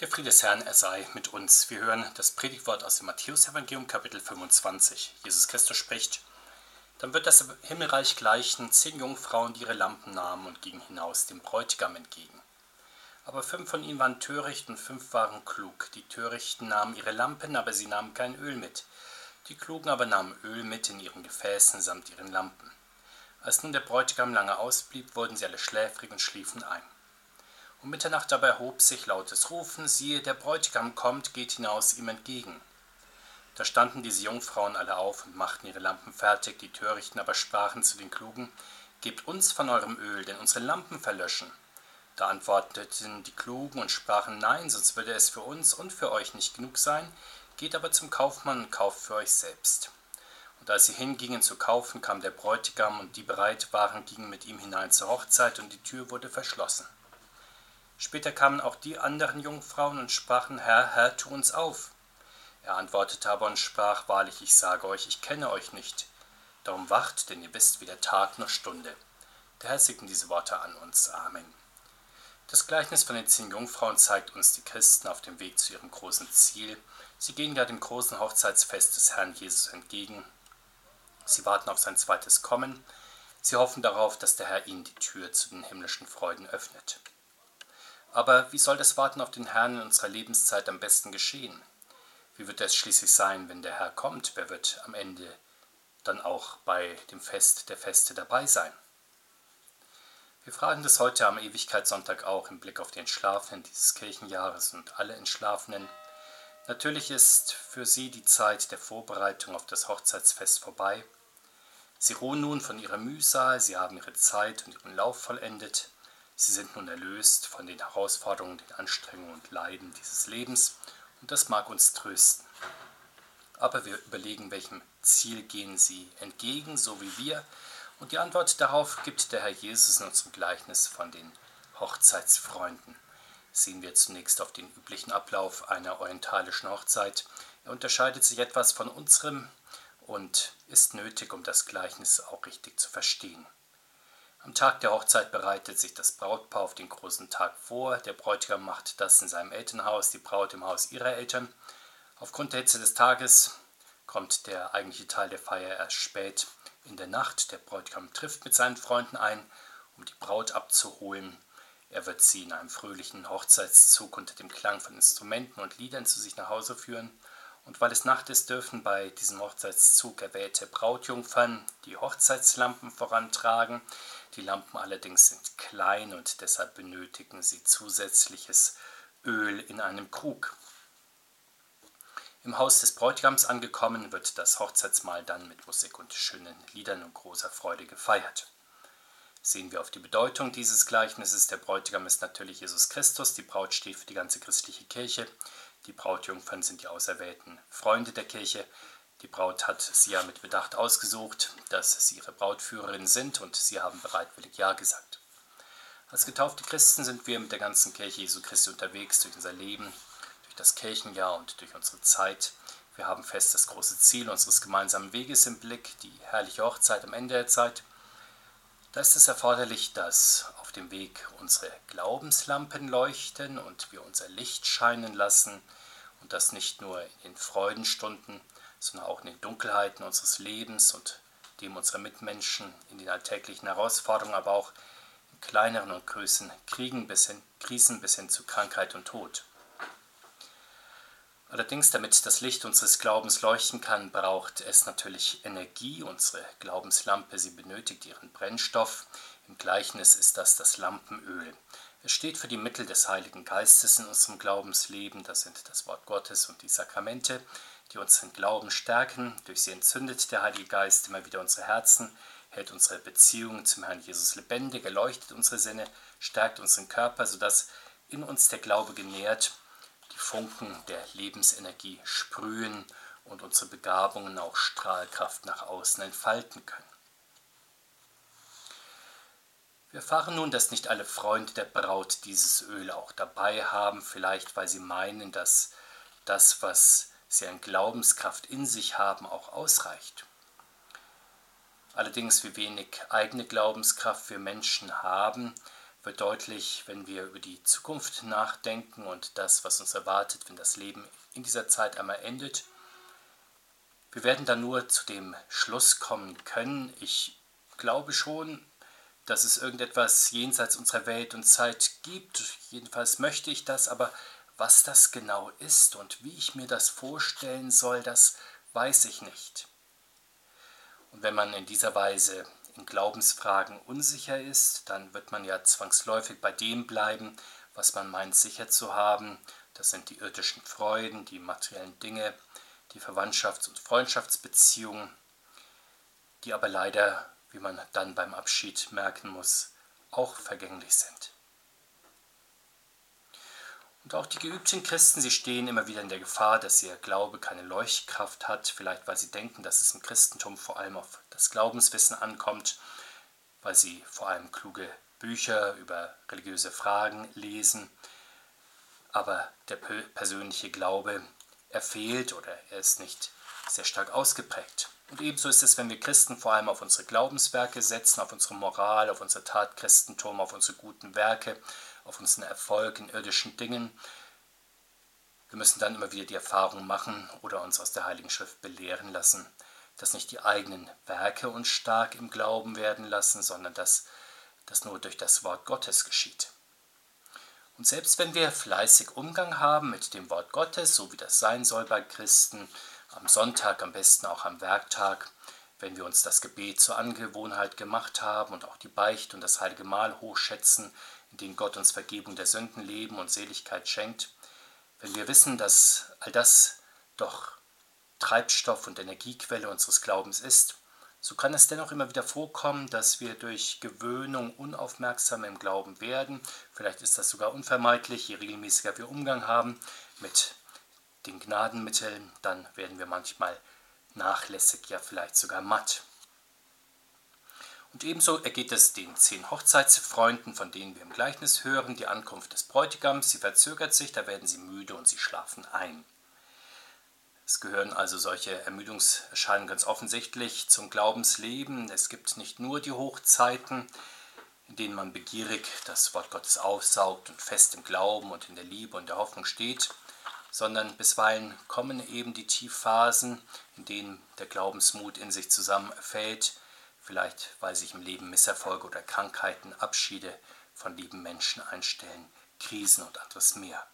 Der Friede des Herrn, er sei mit uns. Wir hören das Predigtwort aus dem Matthäusevangelium, Kapitel 25. Jesus Christus spricht: Dann wird das Himmelreich gleichen zehn Jungfrauen, die ihre Lampen nahmen und gingen hinaus dem Bräutigam entgegen. Aber fünf von ihnen waren töricht und fünf waren klug. Die Törichten nahmen ihre Lampen, aber sie nahmen kein Öl mit. Die Klugen aber nahmen Öl mit in ihren Gefäßen samt ihren Lampen. Als nun der Bräutigam lange ausblieb, wurden sie alle schläfrig und schliefen ein. Um Mitternacht dabei erhob sich lautes Rufen, siehe, der Bräutigam kommt, geht hinaus ihm entgegen. Da standen diese Jungfrauen alle auf und machten ihre Lampen fertig, die Törichten aber sprachen zu den Klugen, Gebt uns von eurem Öl, denn unsere Lampen verlöschen. Da antworteten die Klugen und sprachen, Nein, sonst würde es für uns und für euch nicht genug sein, geht aber zum Kaufmann und kauft für euch selbst. Und als sie hingingen zu kaufen, kam der Bräutigam, und die bereit waren, gingen mit ihm hinein zur Hochzeit, und die Tür wurde verschlossen. Später kamen auch die anderen Jungfrauen und sprachen, Herr, Herr, tu uns auf. Er antwortete aber und sprach, Wahrlich, ich sage euch, ich kenne euch nicht. Darum wacht, denn ihr wisst weder Tag noch Stunde. Der Herr segne diese Worte an uns. Amen. Das Gleichnis von den zehn Jungfrauen zeigt uns die Christen auf dem Weg zu ihrem großen Ziel. Sie gehen ja dem großen Hochzeitsfest des Herrn Jesus entgegen. Sie warten auf sein zweites Kommen. Sie hoffen darauf, dass der Herr ihnen die Tür zu den himmlischen Freuden öffnet. Aber wie soll das Warten auf den Herrn in unserer Lebenszeit am besten geschehen? Wie wird es schließlich sein, wenn der Herr kommt? Wer wird am Ende dann auch bei dem Fest der Feste dabei sein? Wir fragen das heute am Ewigkeitssonntag auch im Blick auf die Entschlafenen dieses Kirchenjahres und alle Entschlafenen. Natürlich ist für sie die Zeit der Vorbereitung auf das Hochzeitsfest vorbei. Sie ruhen nun von ihrer Mühsal, sie haben ihre Zeit und ihren Lauf vollendet. Sie sind nun erlöst von den Herausforderungen, den Anstrengungen und Leiden dieses Lebens und das mag uns trösten. Aber wir überlegen, welchem Ziel gehen sie entgegen, so wie wir. Und die Antwort darauf gibt der Herr Jesus in unserem Gleichnis von den Hochzeitsfreunden. Sehen wir zunächst auf den üblichen Ablauf einer orientalischen Hochzeit. Er unterscheidet sich etwas von unserem und ist nötig, um das Gleichnis auch richtig zu verstehen. Am Tag der Hochzeit bereitet sich das Brautpaar auf den großen Tag vor. Der Bräutigam macht das in seinem Elternhaus, die Braut im Haus ihrer Eltern. Aufgrund der Hitze des Tages kommt der eigentliche Teil der Feier erst spät in der Nacht. Der Bräutigam trifft mit seinen Freunden ein, um die Braut abzuholen. Er wird sie in einem fröhlichen Hochzeitszug unter dem Klang von Instrumenten und Liedern zu sich nach Hause führen. Und weil es Nacht ist, dürfen bei diesem Hochzeitszug erwählte Brautjungfern die Hochzeitslampen vorantragen. Die Lampen allerdings sind klein und deshalb benötigen sie zusätzliches Öl in einem Krug. Im Haus des Bräutigams angekommen, wird das Hochzeitsmahl dann mit Musik und schönen Liedern und großer Freude gefeiert. Sehen wir auf die Bedeutung dieses Gleichnisses. Der Bräutigam ist natürlich Jesus Christus, die Braut steht für die ganze christliche Kirche. Die Brautjungfern sind die auserwählten Freunde der Kirche. Die Braut hat sie ja mit Bedacht ausgesucht, dass sie ihre Brautführerin sind und sie haben bereitwillig Ja gesagt. Als getaufte Christen sind wir mit der ganzen Kirche Jesu Christi unterwegs durch unser Leben, durch das Kirchenjahr und durch unsere Zeit. Wir haben fest das große Ziel unseres gemeinsamen Weges im Blick, die herrliche Hochzeit am Ende der Zeit. Da ist es erforderlich, dass auf dem Weg unsere Glaubenslampen leuchten und wir unser Licht scheinen lassen und das nicht nur in den Freudenstunden, sondern auch in den Dunkelheiten unseres Lebens und dem unserer Mitmenschen, in den alltäglichen Herausforderungen, aber auch in kleineren und größeren Kriegen bis hin, Krisen bis hin zu Krankheit und Tod. Allerdings, damit das Licht unseres Glaubens leuchten kann, braucht es natürlich Energie. Unsere Glaubenslampe, sie benötigt ihren Brennstoff. Im Gleichnis ist das das Lampenöl. Es steht für die Mittel des Heiligen Geistes in unserem Glaubensleben. Das sind das Wort Gottes und die Sakramente, die unseren Glauben stärken. Durch sie entzündet der Heilige Geist immer wieder unsere Herzen, hält unsere Beziehungen zum Herrn Jesus lebendig, erleuchtet unsere Sinne, stärkt unseren Körper, sodass in uns der Glaube genährt die Funken der Lebensenergie sprühen und unsere Begabungen auch Strahlkraft nach außen entfalten können. Wir erfahren nun, dass nicht alle Freunde der Braut dieses Öl auch dabei haben, vielleicht weil sie meinen, dass das, was sie an Glaubenskraft in sich haben, auch ausreicht. Allerdings, wie wenig eigene Glaubenskraft wir Menschen haben, wird deutlich, wenn wir über die Zukunft nachdenken und das, was uns erwartet, wenn das Leben in dieser Zeit einmal endet. Wir werden dann nur zu dem Schluss kommen können, ich glaube schon, dass es irgendetwas jenseits unserer Welt und Zeit gibt. Jedenfalls möchte ich das, aber was das genau ist und wie ich mir das vorstellen soll, das weiß ich nicht. Und wenn man in dieser Weise in Glaubensfragen unsicher ist, dann wird man ja zwangsläufig bei dem bleiben, was man meint sicher zu haben. Das sind die irdischen Freuden, die materiellen Dinge, die Verwandtschafts- und Freundschaftsbeziehungen, die aber leider, wie man dann beim Abschied merken muss, auch vergänglich sind. Und auch die geübten Christen, sie stehen immer wieder in der Gefahr, dass ihr Glaube keine Leuchtkraft hat, vielleicht weil sie denken, dass es im Christentum vor allem auf das Glaubenswissen ankommt, weil sie vor allem kluge Bücher über religiöse Fragen lesen, aber der persönliche Glaube, er fehlt oder er ist nicht sehr stark ausgeprägt. Und ebenso ist es, wenn wir Christen vor allem auf unsere Glaubenswerke setzen, auf unsere Moral, auf unser Tatchristentum, auf unsere guten Werke, auf unseren Erfolg in irdischen Dingen. Wir müssen dann immer wieder die Erfahrung machen oder uns aus der Heiligen Schrift belehren lassen, dass nicht die eigenen Werke uns stark im Glauben werden lassen, sondern dass das nur durch das Wort Gottes geschieht. Und selbst wenn wir fleißig Umgang haben mit dem Wort Gottes, so wie das sein soll bei Christen, am Sonntag, am besten auch am Werktag, wenn wir uns das Gebet zur Angewohnheit gemacht haben und auch die Beicht und das heilige Mahl hochschätzen, in denen Gott uns Vergebung der Sünden, Leben und Seligkeit schenkt, wenn wir wissen, dass all das doch Treibstoff und Energiequelle unseres Glaubens ist, so kann es dennoch immer wieder vorkommen, dass wir durch Gewöhnung unaufmerksam im Glauben werden. Vielleicht ist das sogar unvermeidlich, je regelmäßiger wir Umgang haben mit den Gnadenmitteln, dann werden wir manchmal nachlässig, ja vielleicht sogar matt. Und ebenso ergeht es den zehn Hochzeitsfreunden, von denen wir im Gleichnis hören, die Ankunft des Bräutigams, sie verzögert sich, da werden sie müde und sie schlafen ein. Es gehören also solche Ermüdungserscheinungen ganz offensichtlich zum Glaubensleben. Es gibt nicht nur die Hochzeiten, in denen man begierig das Wort Gottes aufsaugt und fest im Glauben und in der Liebe und der Hoffnung steht, sondern bisweilen kommen eben die Tiefphasen, in denen der Glaubensmut in sich zusammenfällt, vielleicht weil sich im Leben Misserfolge oder Krankheiten, Abschiede von lieben Menschen einstellen, Krisen und anderes mehr.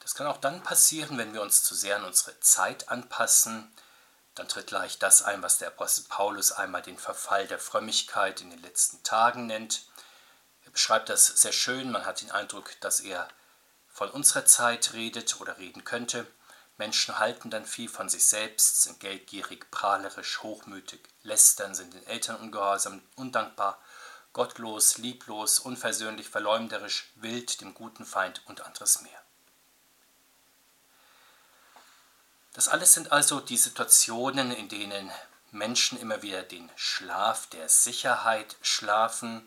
Das kann auch dann passieren, wenn wir uns zu sehr an unsere Zeit anpassen. Dann tritt leicht das ein, was der Apostel Paulus einmal den Verfall der Frömmigkeit in den letzten Tagen nennt. Er beschreibt das sehr schön. Man hat den Eindruck, dass er von unserer Zeit redet oder reden könnte. Menschen halten dann viel von sich selbst, sind geldgierig, prahlerisch, hochmütig, lästern, sind den Eltern ungehorsam, undankbar, gottlos, lieblos, unversöhnlich, verleumderisch, wild, dem guten Feind und anderes mehr. Das alles sind also die Situationen, in denen Menschen immer wieder den Schlaf der Sicherheit schlafen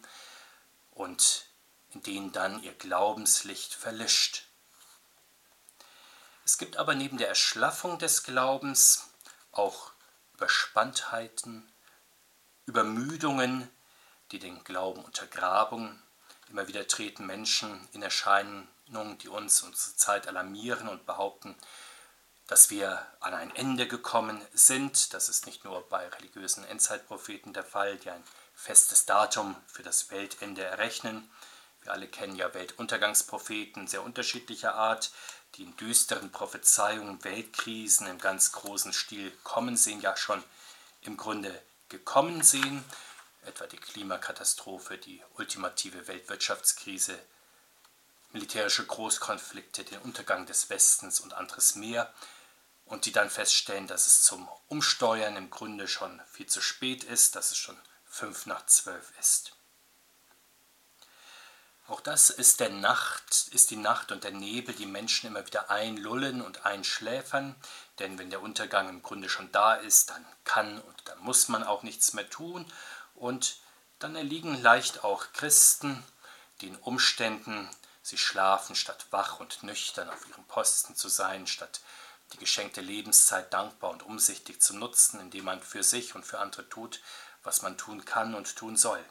und in denen dann ihr Glaubenslicht verlischt. Es gibt aber neben der Erschlaffung des Glaubens auch Überspanntheiten, Übermüdungen, die den Glauben untergraben. Immer wieder treten Menschen in Erscheinung, die uns unsere Zeit alarmieren und behaupten, dass wir an ein Ende gekommen sind. Das ist nicht nur bei religiösen Endzeitpropheten der Fall, die ein festes Datum für das Weltende errechnen. Wir alle kennen ja Weltuntergangspropheten sehr unterschiedlicher Art, die in düsteren Prophezeiungen Weltkrisen im ganz großen Stil kommen sehen, ja schon im Grunde gekommen sehen, etwa die Klimakatastrophe, die ultimative Weltwirtschaftskrise, militärische Großkonflikte, den Untergang des Westens und anderes mehr, und die dann feststellen, dass es zum Umsteuern im Grunde schon viel zu spät ist, dass es schon fünf nach zwölf ist. Auch das ist der Nacht, ist die Nacht und der Nebel, die Menschen immer wieder einlullen und einschläfern, denn wenn der Untergang im Grunde schon da ist, dann kann und dann muss man auch nichts mehr tun und dann erliegen leicht auch Christen den Umständen, sie schlafen, statt wach und nüchtern auf ihrem Posten zu sein, statt die geschenkte Lebenszeit dankbar und umsichtig zu nutzen, indem man für sich und für andere tut, was man tun kann und tun soll.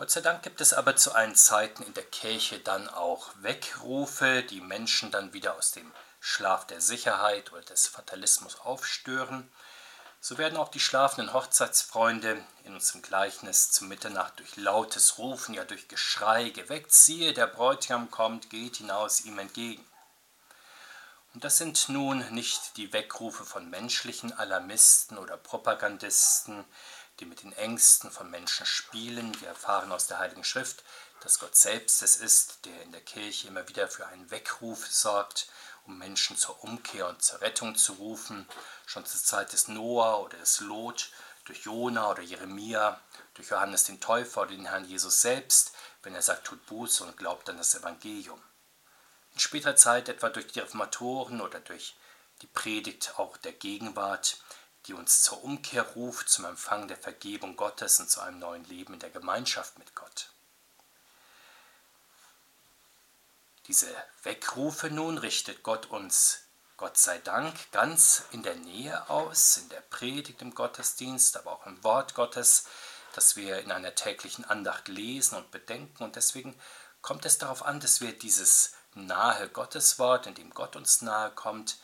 Gott sei Dank gibt es aber zu allen Zeiten in der Kirche dann auch Weckrufe, die Menschen dann wieder aus dem Schlaf der Sicherheit oder des Fatalismus aufstören. So werden auch die schlafenden Hochzeitsfreunde in unserem Gleichnis zu Mitternacht durch lautes Rufen, ja durch Geschrei geweckt. Siehe, der Bräutigam kommt, geht hinaus ihm entgegen. Und das sind nun nicht die Weckrufe von menschlichen Alarmisten oder Propagandisten, die mit den Ängsten von Menschen spielen. Wir erfahren aus der Heiligen Schrift, dass Gott selbst es ist, der in der Kirche immer wieder für einen Weckruf sorgt, um Menschen zur Umkehr und zur Rettung zu rufen. Schon zur Zeit des Noah oder des Lot, durch Jona oder Jeremia, durch Johannes den Täufer oder den Herrn Jesus selbst, wenn er sagt, tut Buße und glaubt an das Evangelium. In später Zeit etwa durch die Reformatoren oder durch die Predigt auch der Gegenwart die uns zur Umkehr ruft, zum Empfang der Vergebung Gottes und zu einem neuen Leben in der Gemeinschaft mit Gott. Diese Weckrufe nun richtet Gott uns, Gott sei Dank, ganz in der Nähe aus, in der Predigt im Gottesdienst, aber auch im Wort Gottes, das wir in einer täglichen Andacht lesen und bedenken. Und deswegen kommt es darauf an, dass wir dieses nahe Gotteswort, in dem Gott uns nahe kommt,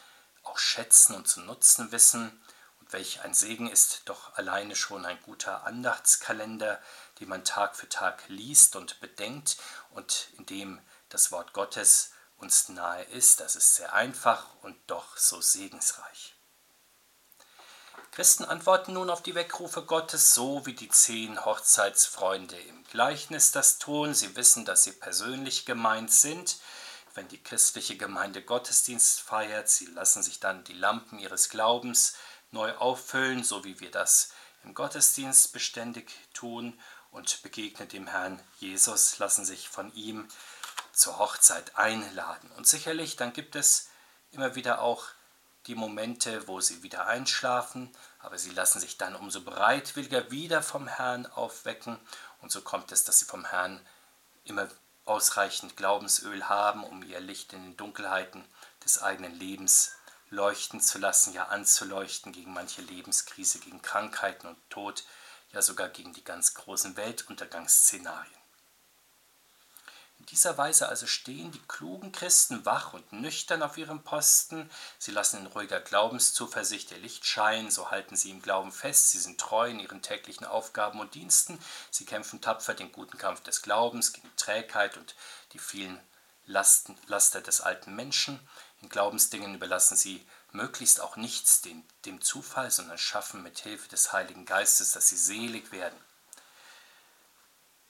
auch schätzen und zu nutzen wissen Welch ein Segen ist doch alleine schon ein guter Andachtskalender, den man Tag für Tag liest und bedenkt und in dem das Wort Gottes uns nahe ist. Das ist sehr einfach und doch so segensreich. Christen antworten nun auf die Weckrufe Gottes so, wie die zehn Hochzeitsfreunde im Gleichnis das tun. Sie wissen, dass sie persönlich gemeint sind. Wenn die christliche Gemeinde Gottesdienst feiert, sie lassen sich dann die Lampen ihres Glaubens neu auffüllen, so wie wir das im Gottesdienst beständig tun und begegnen dem Herrn Jesus, lassen sich von ihm zur Hochzeit einladen. Und sicherlich, dann gibt es immer wieder auch die Momente, wo sie wieder einschlafen, aber sie lassen sich dann umso bereitwilliger wieder vom Herrn aufwecken. Und so kommt es, dass sie vom Herrn immer ausreichend Glaubensöl haben, um ihr Licht in den Dunkelheiten des eigenen Lebens leuchten zu lassen, ja anzuleuchten gegen manche Lebenskrise, gegen Krankheiten und Tod, ja sogar gegen die ganz großen Weltuntergangsszenarien. In dieser Weise also stehen die klugen Christen wach und nüchtern auf ihrem Posten. Sie lassen in ruhiger Glaubenszuversicht ihr Licht scheinen, so halten sie im Glauben fest. Sie sind treu in ihren täglichen Aufgaben und Diensten. Sie kämpfen tapfer den guten Kampf des Glaubens gegen Trägheit und die vielen Lasten, Laster des alten Menschen. In Glaubensdingen überlassen sie möglichst auch nichts dem, dem Zufall, sondern schaffen mit Hilfe des Heiligen Geistes, dass sie selig werden.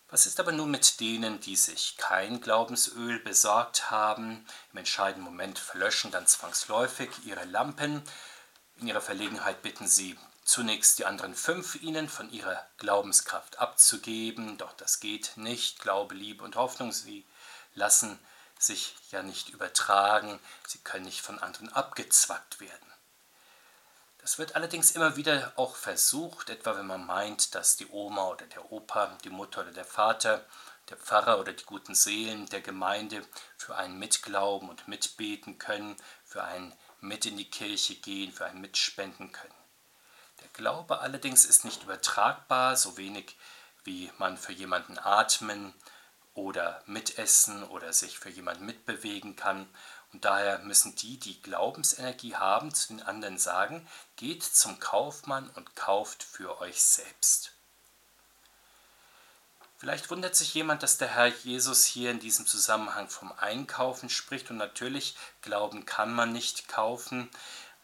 Was ist aber nun mit denen, die sich kein Glaubensöl besorgt haben, im entscheidenden Moment verlöschen dann zwangsläufig ihre Lampen, in ihrer Verlegenheit bitten sie zunächst die anderen fünf ihnen von ihrer Glaubenskraft abzugeben, doch das geht nicht, Glaube, Liebe und Hoffnung, sie lassen sich ja nicht übertragen, sie können nicht von anderen abgezwackt werden. Das wird allerdings immer wieder auch versucht, etwa wenn man meint, dass die Oma oder der Opa, die Mutter oder der Vater, der Pfarrer oder die guten Seelen der Gemeinde für einen mitglauben und mitbeten können, für einen mit in die Kirche gehen, für einen mitspenden können. Der Glaube allerdings ist nicht übertragbar, so wenig wie man für jemanden atmen, oder mitessen oder sich für jemanden mitbewegen kann. Und daher müssen die, die Glaubensenergie haben, zu den anderen sagen, geht zum Kaufmann und kauft für euch selbst. Vielleicht wundert sich jemand, dass der Herr Jesus hier in diesem Zusammenhang vom Einkaufen spricht. Und natürlich, Glauben kann man nicht kaufen,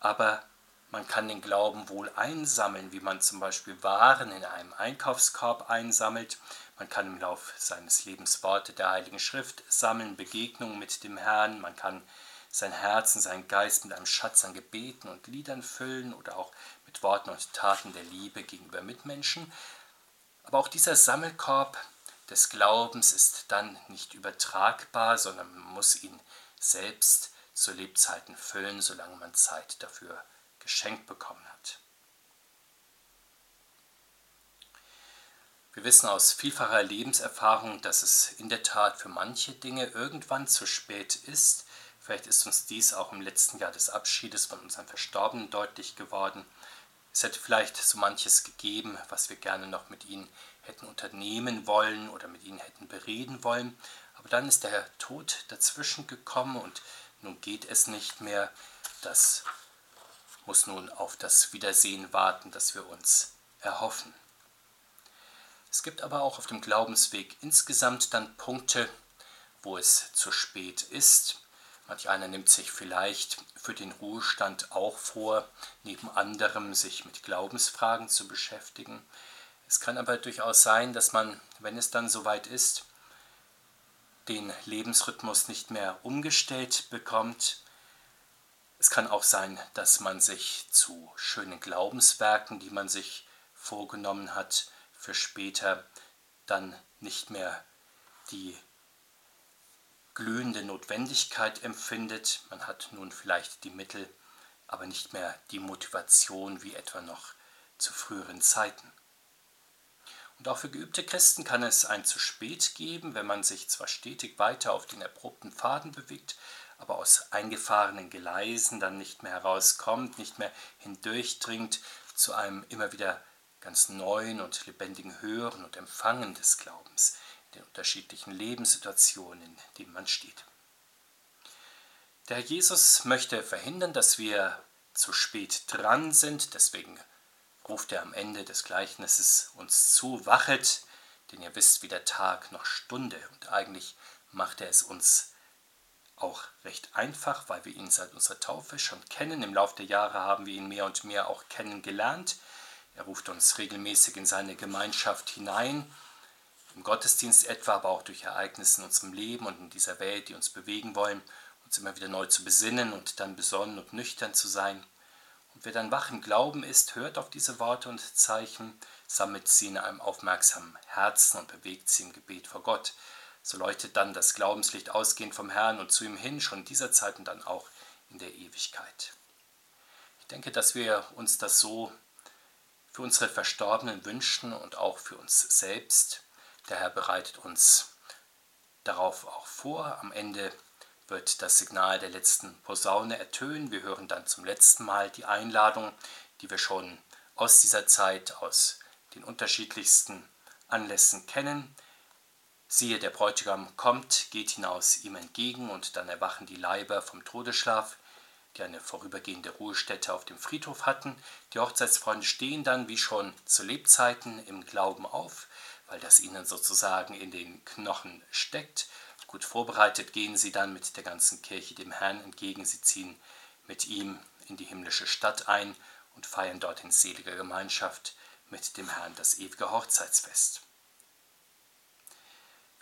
aber man kann den Glauben wohl einsammeln, wie man zum Beispiel Waren in einem Einkaufskorb einsammelt. Man kann im Laufe seines Lebens Worte der Heiligen Schrift sammeln, Begegnungen mit dem Herrn. Man kann sein Herz und seinen Geist mit einem Schatz an Gebeten und Liedern füllen oder auch mit Worten und Taten der Liebe gegenüber Mitmenschen. Aber auch dieser Sammelkorb des Glaubens ist dann nicht übertragbar, sondern man muss ihn selbst zu Lebzeiten füllen, solange man Zeit dafür geschenkt bekommen hat. Wir wissen aus vielfacher Lebenserfahrung, dass es in der Tat für manche Dinge irgendwann zu spät ist. Vielleicht ist uns dies auch im letzten Jahr des Abschiedes von unseren Verstorbenen deutlich geworden. Es hätte vielleicht so manches gegeben, was wir gerne noch mit ihnen hätten unternehmen wollen oder mit ihnen hätten bereden wollen. Aber dann ist der Tod dazwischen gekommen und nun geht es nicht mehr. Das muss nun auf das Wiedersehen warten, das wir uns erhoffen. Es gibt aber auch auf dem Glaubensweg insgesamt dann Punkte, wo es zu spät ist. Manch einer nimmt sich vielleicht für den Ruhestand auch vor, neben anderem sich mit Glaubensfragen zu beschäftigen. Es kann aber durchaus sein, dass man, wenn es dann soweit ist, den Lebensrhythmus nicht mehr umgestellt bekommt. Es kann auch sein, dass man sich zu schönen Glaubenswerken, die man sich vorgenommen hat, für später dann nicht mehr die glühende Notwendigkeit empfindet. Man hat nun vielleicht die Mittel, aber nicht mehr die Motivation wie etwa noch zu früheren Zeiten. Und auch für geübte Christen kann es ein zu spät geben, wenn man sich zwar stetig weiter auf den erprobten Pfaden bewegt, aber aus eingefahrenen Gleisen dann nicht mehr herauskommt, nicht mehr hindurchdringt zu einem immer wieder ganz neuen und lebendigen Hören und Empfangen des Glaubens in den unterschiedlichen Lebenssituationen, in denen man steht. Der Herr Jesus möchte verhindern, dass wir zu spät dran sind, deswegen ruft er am Ende des Gleichnisses uns zu, wachet, denn ihr wisst, wie der Tag noch Stunde. Und eigentlich macht er es uns auch recht einfach, weil wir ihn seit unserer Taufe schon kennen. Im Laufe der Jahre haben wir ihn mehr und mehr auch kennengelernt. Er ruft uns regelmäßig in seine Gemeinschaft hinein, im Gottesdienst etwa, aber auch durch Ereignisse in unserem Leben und in dieser Welt, die uns bewegen wollen, uns immer wieder neu zu besinnen und dann besonnen und nüchtern zu sein. Und wer dann wach im Glauben ist, hört auf diese Worte und Zeichen, sammelt sie in einem aufmerksamen Herzen und bewegt sie im Gebet vor Gott. So leuchtet dann das Glaubenslicht ausgehend vom Herrn und zu ihm hin, schon in dieser Zeit und dann auch in der Ewigkeit. Ich denke, dass wir uns das so für unsere Verstorbenen wünschen und auch für uns selbst. Der Herr bereitet uns darauf auch vor. Am Ende wird das Signal der letzten Posaune ertönen. Wir hören dann zum letzten Mal die Einladung, die wir schon aus dieser Zeit, aus den unterschiedlichsten Anlässen kennen. Siehe, der Bräutigam kommt, geht hinaus ihm entgegen und dann erwachen die Leiber vom Todesschlaf die eine vorübergehende Ruhestätte auf dem Friedhof hatten. Die Hochzeitsfreunde stehen dann wie schon zu Lebzeiten im Glauben auf, weil das ihnen sozusagen in den Knochen steckt. Gut vorbereitet gehen sie dann mit der ganzen Kirche dem Herrn entgegen. Sie ziehen mit ihm in die himmlische Stadt ein und feiern dort in seliger Gemeinschaft mit dem Herrn das ewige Hochzeitsfest.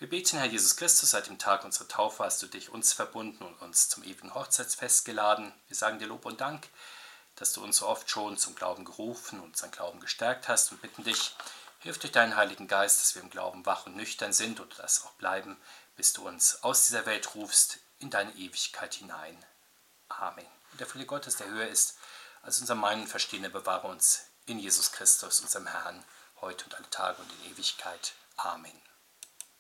Wir beten, Herr Jesus Christus, seit dem Tag unserer Taufe hast du dich uns verbunden und uns zum ewigen Hochzeitsfest geladen. Wir sagen dir Lob und Dank, dass du uns so oft schon zum Glauben gerufen und unseren Glauben gestärkt hast und bitten dich, hilf durch deinen Heiligen Geist, dass wir im Glauben wach und nüchtern sind und das auch bleiben, bis du uns aus dieser Welt rufst in deine Ewigkeit hinein. Amen. Und der Friede Gottes, der höher ist als unser Meinen Verstehen, bewahre uns in Jesus Christus, unserem Herrn, heute und alle Tage und in Ewigkeit. Amen.